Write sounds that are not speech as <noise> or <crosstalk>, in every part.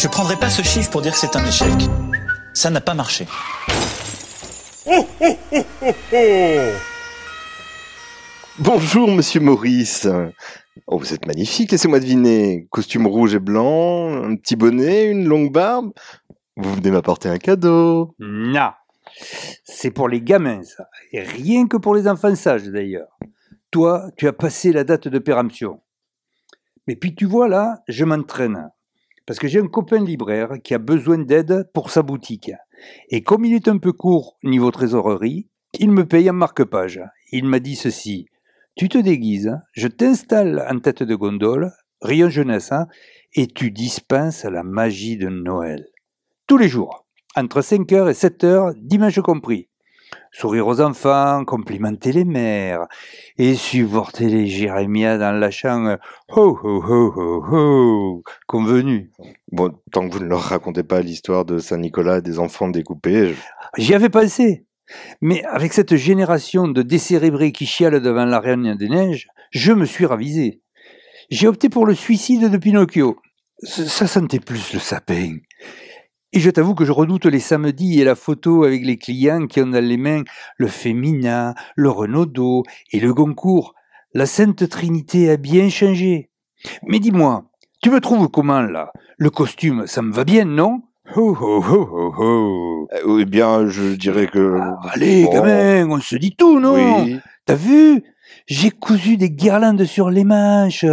Je prendrai pas ce chiffre pour dire que c'est un échec. Ça n'a pas marché. Bonjour, monsieur Maurice. Oh, vous êtes magnifique, laissez-moi deviner. Costume rouge et blanc, un petit bonnet, une longue barbe. Vous venez m'apporter un cadeau. Non. C'est pour les gamins, ça. Et rien que pour les enfants sages, d'ailleurs. Toi, tu as passé la date de péremption. Mais puis tu vois, là, je m'entraîne. Parce que j'ai un copain libraire qui a besoin d'aide pour sa boutique. Et comme il est un peu court niveau trésorerie, il me paye en marque-page. Il m'a dit ceci. Tu te déguises, je t'installe en tête de gondole, rayon jeunesse, hein, et tu dispenses la magie de Noël. Tous les jours, entre 5h et 7h, dimanche compris. Sourire aux enfants, complimenter les mères, et supporter les jérémias dans la chambre ho ho ho ho ho, convenu. Bon, tant que vous ne leur racontez pas l'histoire de Saint-Nicolas et des enfants découpés, je- J'y avais pensé. Mais avec cette génération de décérébrés qui chialent devant la Reine des Neiges, je me suis ravisé. J'ai opté pour le suicide de Pinocchio. Ça sentait plus le sapin. Et je t'avoue que je redoute les samedis et la photo avec les clients qui ont dans les mains le Femina, le Renaudot et le Goncourt. La Sainte Trinité a bien changé. Mais dis-moi, tu me trouves comment là? Le costume, ça me va bien, non? Ho ho ho ho ho Euh, eh bien, je dirais que... ah, allez, Bon. gamin, on se dit tout, non? Oui. T'as vu? J'ai cousu des guirlandes sur les manches.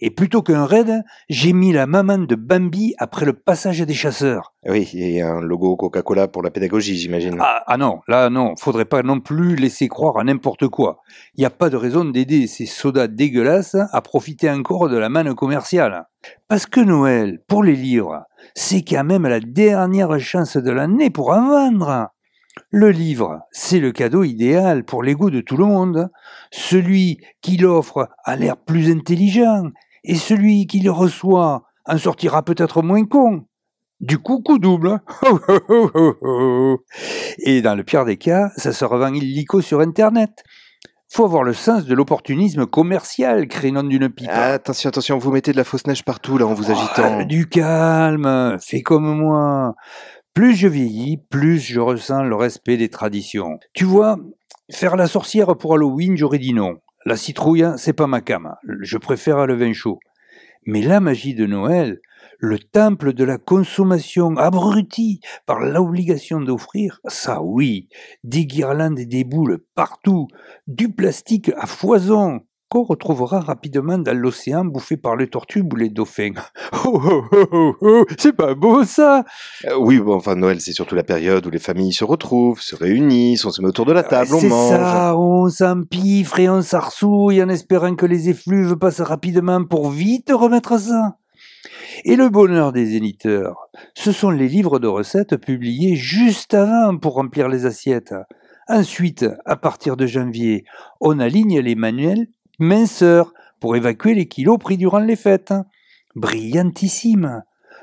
Et plutôt qu'un raid, j'ai mis la maman de Bambi après le passage des chasseurs. Oui, et un logo Coca-Cola pour la pédagogie, j'imagine. Ah, ah non, là non, faudrait pas non plus laisser croire à n'importe quoi. Il n'y a pas de raison d'aider ces sodas dégueulasses à profiter encore de la manne commerciale. Parce que Noël, pour les livres, c'est quand même la dernière chance de l'année pour en vendre. Le livre, c'est le cadeau idéal pour l'ego de tout le monde. Celui qui l'offre a l'air plus intelligent, et celui qui le reçoit en sortira peut-être moins con. Du coup, coup double. <laughs> Et dans le pire des cas, ça se revend illico sur Internet. Faut avoir le sens de l'opportunisme commercial, crénon d'une pipe. Ah, attention, attention, vous mettez de la fausse neige partout, là, en vous agitant. Ah, du calme, fais comme moi. Plus je vieillis, plus je ressens le respect des traditions. Tu vois, faire la sorcière pour Halloween, j'aurais dit non. La citrouille, c'est pas ma cam. Je préfère le vin chaud. Mais la magie de Noël, le temple de la consommation abrutie par l'obligation d'offrir, ça oui, des guirlandes et des boules partout, du plastique à foison, qu'on retrouvera rapidement dans l'océan bouffé par les tortues ou les dauphins. <laughs> Oh, oh, oh, oh, oh, c'est pas beau ça Euh, oui, bon, enfin, Noël, c'est surtout la période où les familles se retrouvent, se réunissent, on se met autour de la table, on C'est mange. ça, on s'empiffre et on s'arsouille en espérant que les effluves passent rapidement pour vite remettre ça. Et le bonheur des éditeurs, ce sont les livres de recettes publiés juste avant pour remplir les assiettes. Ensuite, à partir de janvier, on aligne les manuels minceurs pour évacuer les kilos pris durant les fêtes. Brillantissime.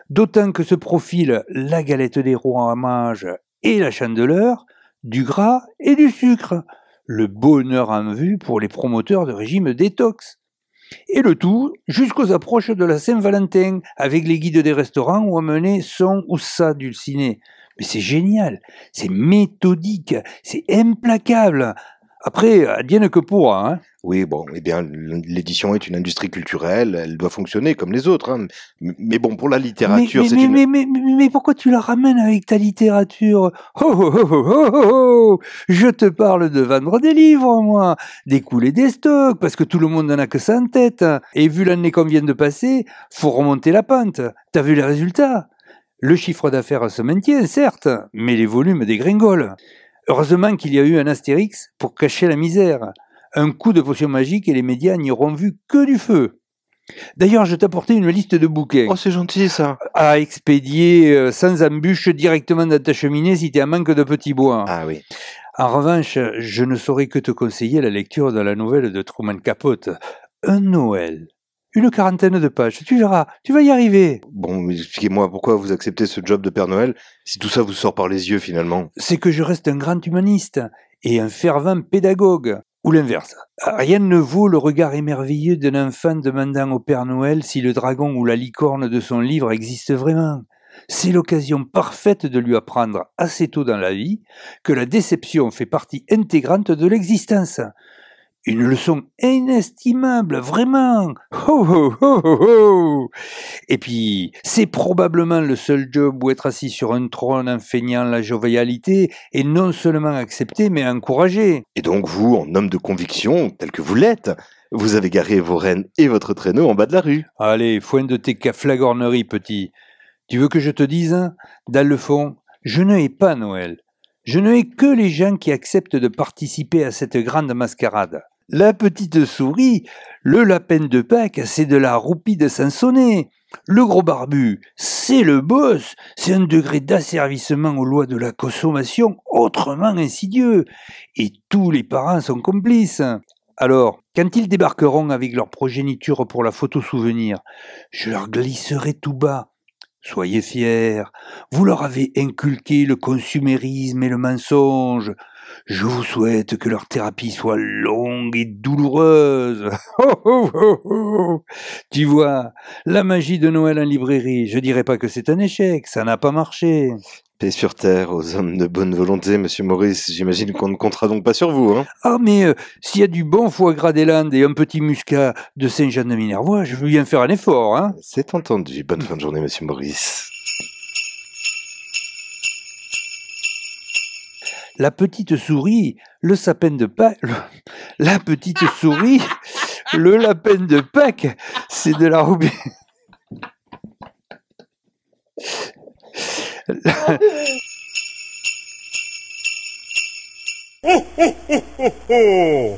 D'autant que se profilent la galette des rois à mage et la chandeleur, du gras et du sucre. Le bonheur en vue pour les promoteurs de régime détox. Et le tout jusqu'aux approches de la Saint-Valentin, avec les guides des restaurants où amener son ou ça dulciné. Mais c'est génial, c'est méthodique, c'est implacable. Après, advienne que pourra. Hein. Oui, bon, eh bien, l'édition est une industrie culturelle, elle doit fonctionner comme les autres. hein. Mais bon, pour la littérature, c'est mais, une... mais, mais, mais, mais pourquoi tu la ramènes avec ta littérature? Oh, oh, oh, oh, oh, Je te parle de vendre des livres, moi, d'écouler des stocks, parce que tout le monde n'en a que ça en tête. Et vu l'année qu'on vient de passer, faut remonter la pente. T'as vu les résultats? Le chiffre d'affaires se maintient, certes, mais les volumes dégringolent. Heureusement qu'il y a eu un Astérix pour cacher la misère. Un coup de potion magique et les médias n'y auront vu que du feu. D'ailleurs, je t'apportais une liste de bouquins Oh, c'est gentil, ça à expédier euh, sans embûche directement dans ta cheminée si tu en manque de petits bois. Ah oui. En revanche, je ne saurais que te conseiller la lecture de la nouvelle de Truman Capote, Un Noël. Une quarantaine de pages, tu verras, tu vas y arriver. Bon, mais expliquez-moi pourquoi vous acceptez ce job de Père Noël si tout ça vous sort par les yeux finalement. C'est que je reste un grand humaniste et un fervent pédagogue. ou l'inverse. Rien ne vaut le regard émerveillé d'un enfant demandant au Père Noël si le dragon ou la licorne de son livre existe vraiment. C'est l'occasion parfaite de lui apprendre assez tôt dans la vie que la déception fait partie intégrante de l'existence. Une leçon inestimable, vraiment. Ho, ho, ho, ho, ho. Et puis, c'est probablement le seul job où être assis sur un trône en feignant la jovialité est non seulement accepté, mais encouragé. Et donc vous, en homme de conviction, tel que vous l'êtes, vous avez garé vos rennes et votre traîneau en bas de la rue. Allez, foin de tes flagorneries, petit. Tu veux que je te dise, dans le fond, je ne hais pas Noël. Je ne hais que les gens qui acceptent de participer à cette grande mascarade. La petite souris, le lapin de Pâques, c'est de la roupie de Sansonnet. Le gros barbu, c'est le boss, c'est un degré d'asservissement aux lois de la consommation autrement insidieux. Et tous les parents sont complices. Alors, quand ils débarqueront avec leur progéniture pour la photo souvenir, je leur glisserai tout bas. Soyez fiers, vous leur avez inculqué le consumérisme et le mensonge. Je vous souhaite que leur thérapie soit longue et douloureuse. <laughs> Oh, oh, oh. Tu vois, la magie de Noël en librairie, je dirais pas que c'est un échec, ça n'a pas marché. Paix sur terre aux hommes de bonne volonté, monsieur Maurice. J'imagine qu'on ne comptera donc pas sur vous, hein Ah, mais euh, s'il y a du bon foie gras des Landes et un petit muscat de Saint-Jean de Minervois, je veux bien faire un effort, hein C'est entendu. Bonne fin de journée, monsieur Maurice. La petite souris, le sapin de Pâques, la petite souris, le lapin de Pâques, c'est de la roubie. ho, ho, ho, ho.